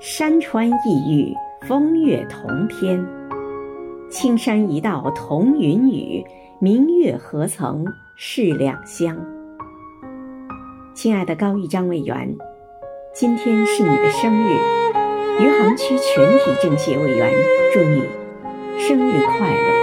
山川异域风月同天。青山一道同云雨明月何曾是两乡亲爱的高玉章委员今天是你的生日余杭区全体政协委员祝你生日快乐。